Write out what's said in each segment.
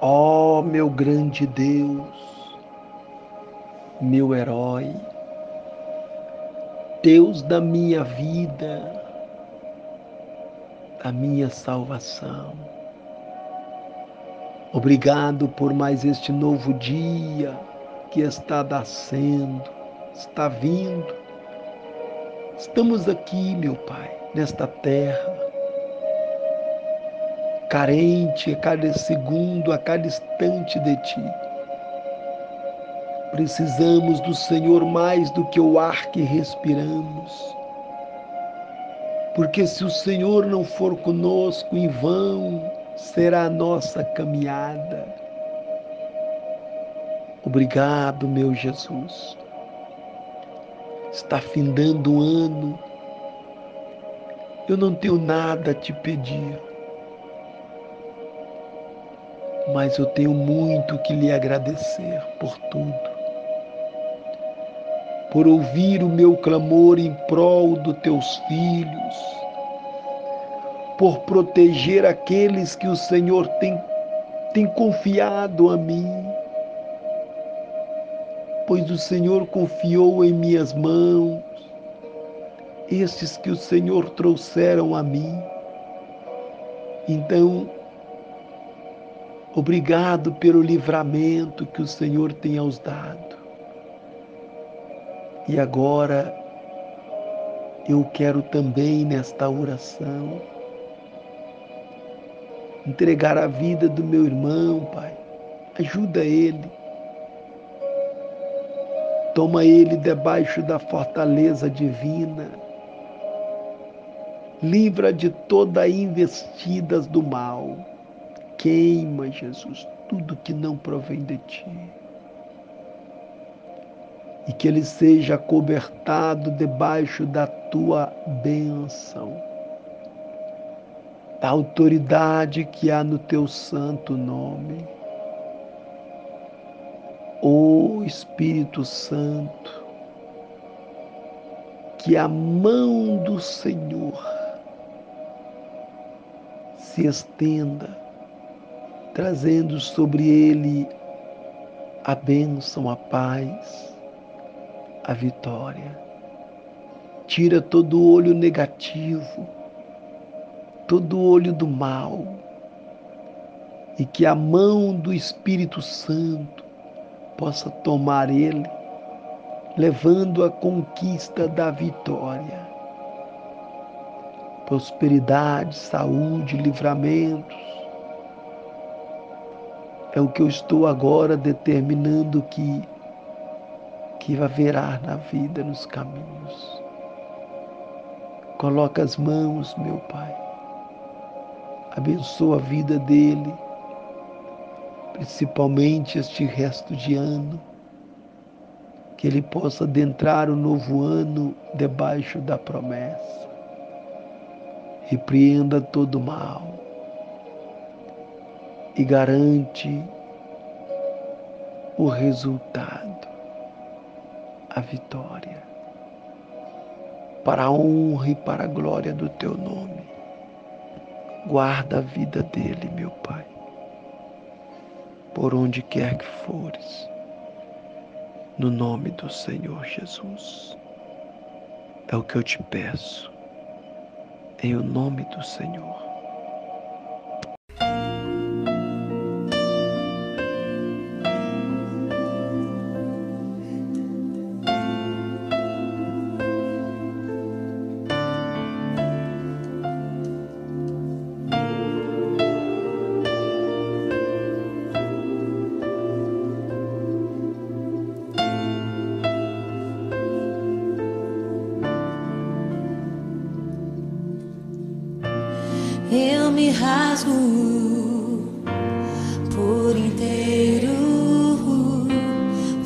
Ó oh, meu grande Deus, meu herói, Deus da minha vida, da minha salvação. Obrigado por mais este novo dia que está nascendo, está vindo. Estamos aqui, meu Pai, nesta terra, carente a cada segundo, a cada instante de Ti. Precisamos do Senhor mais do que o ar que respiramos. Porque se o Senhor não for conosco, em vão será a nossa caminhada. Obrigado, meu Jesus. Está findando o ano. Eu não tenho nada a te pedir mas eu tenho muito que lhe agradecer por tudo. Por ouvir o meu clamor em prol dos teus filhos, por proteger aqueles que o Senhor tem, tem confiado a mim, pois o Senhor confiou em minhas mãos, estes que o Senhor trouxeram a mim. Então, Obrigado pelo livramento que o Senhor tem aos dado. E agora eu quero também nesta oração entregar a vida do meu irmão, Pai. Ajuda ele. Toma ele debaixo da fortaleza divina. Livra de toda investidas do mal Queima, Jesus, tudo que não provém de ti. E que ele seja cobertado debaixo da tua bênção, da autoridade que há no teu santo nome. Ó Espírito Santo, que a mão do Senhor se estenda trazendo sobre ele a bênção, a paz, a vitória. Tira todo o olho negativo, todo o olho do mal, e que a mão do Espírito Santo possa tomar ele, levando a conquista da vitória. Prosperidade, saúde, livramentos, é o que eu estou agora determinando que que haverá na vida, nos caminhos. Coloca as mãos, meu Pai. Abençoa a vida dele, principalmente este resto de ano, que ele possa adentrar o novo ano debaixo da promessa. Repreenda todo mal e garante o resultado, a vitória, para a honra e para a glória do teu nome. Guarda a vida dele, meu Pai, por onde quer que fores, no nome do Senhor Jesus. É o que eu te peço, em o nome do Senhor. Eu me rasgo por inteiro,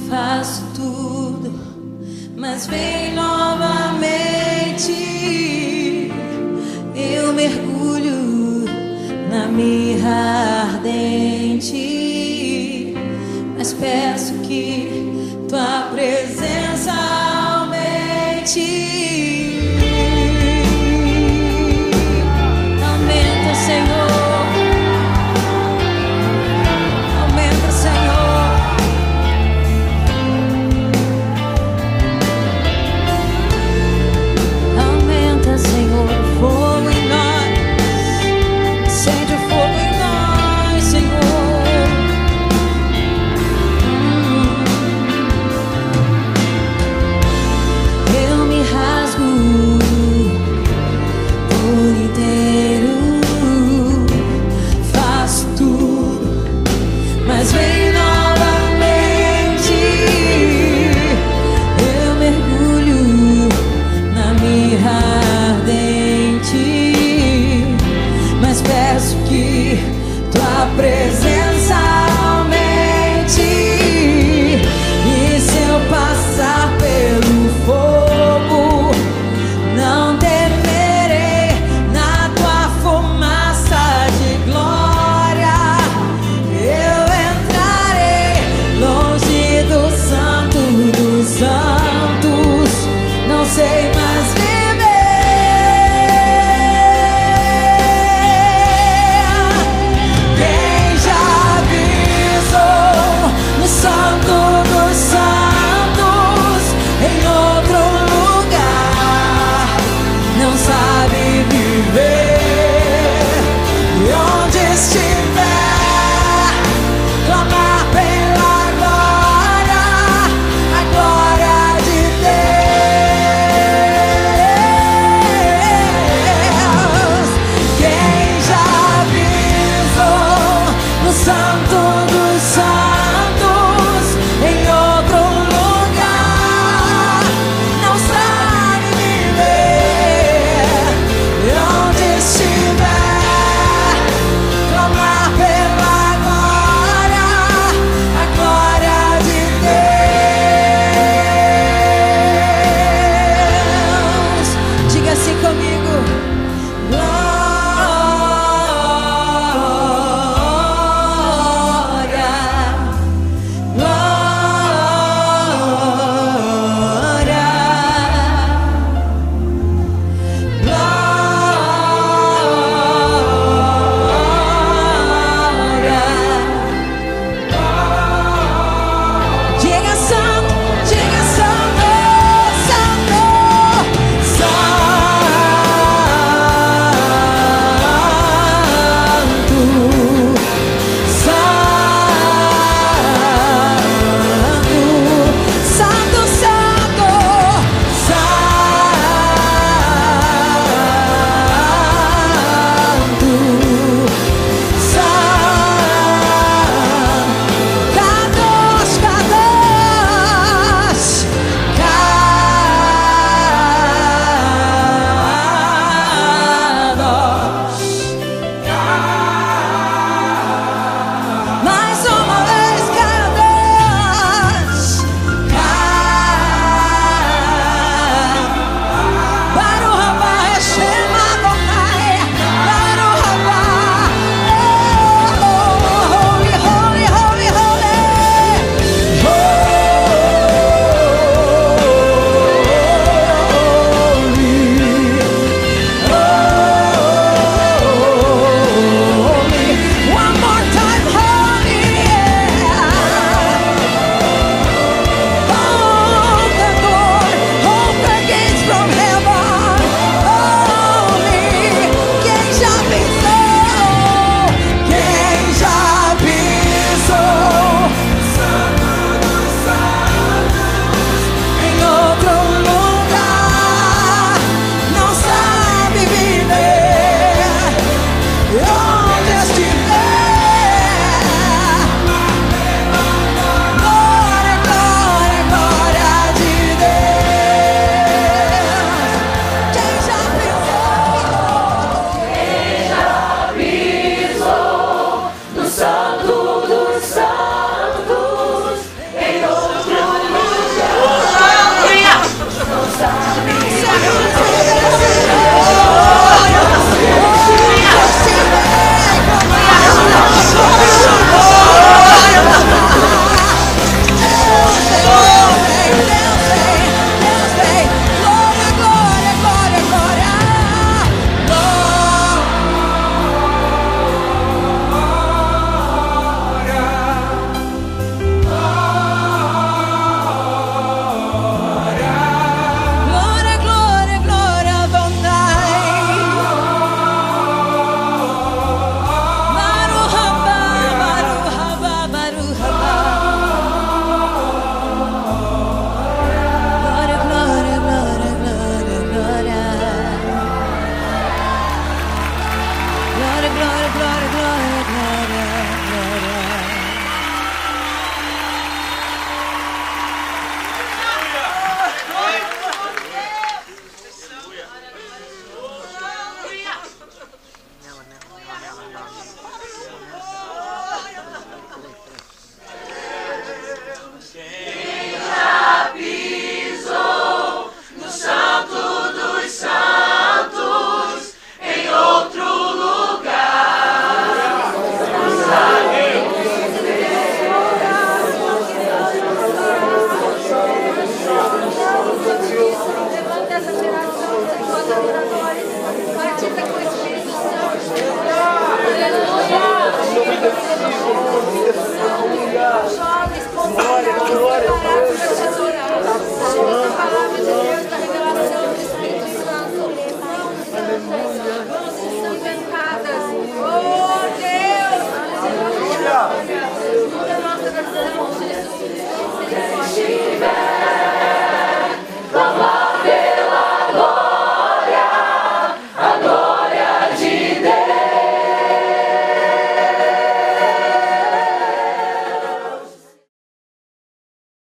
faço tudo, mas vem novamente. Eu mergulho na mirra ardente, mas peço que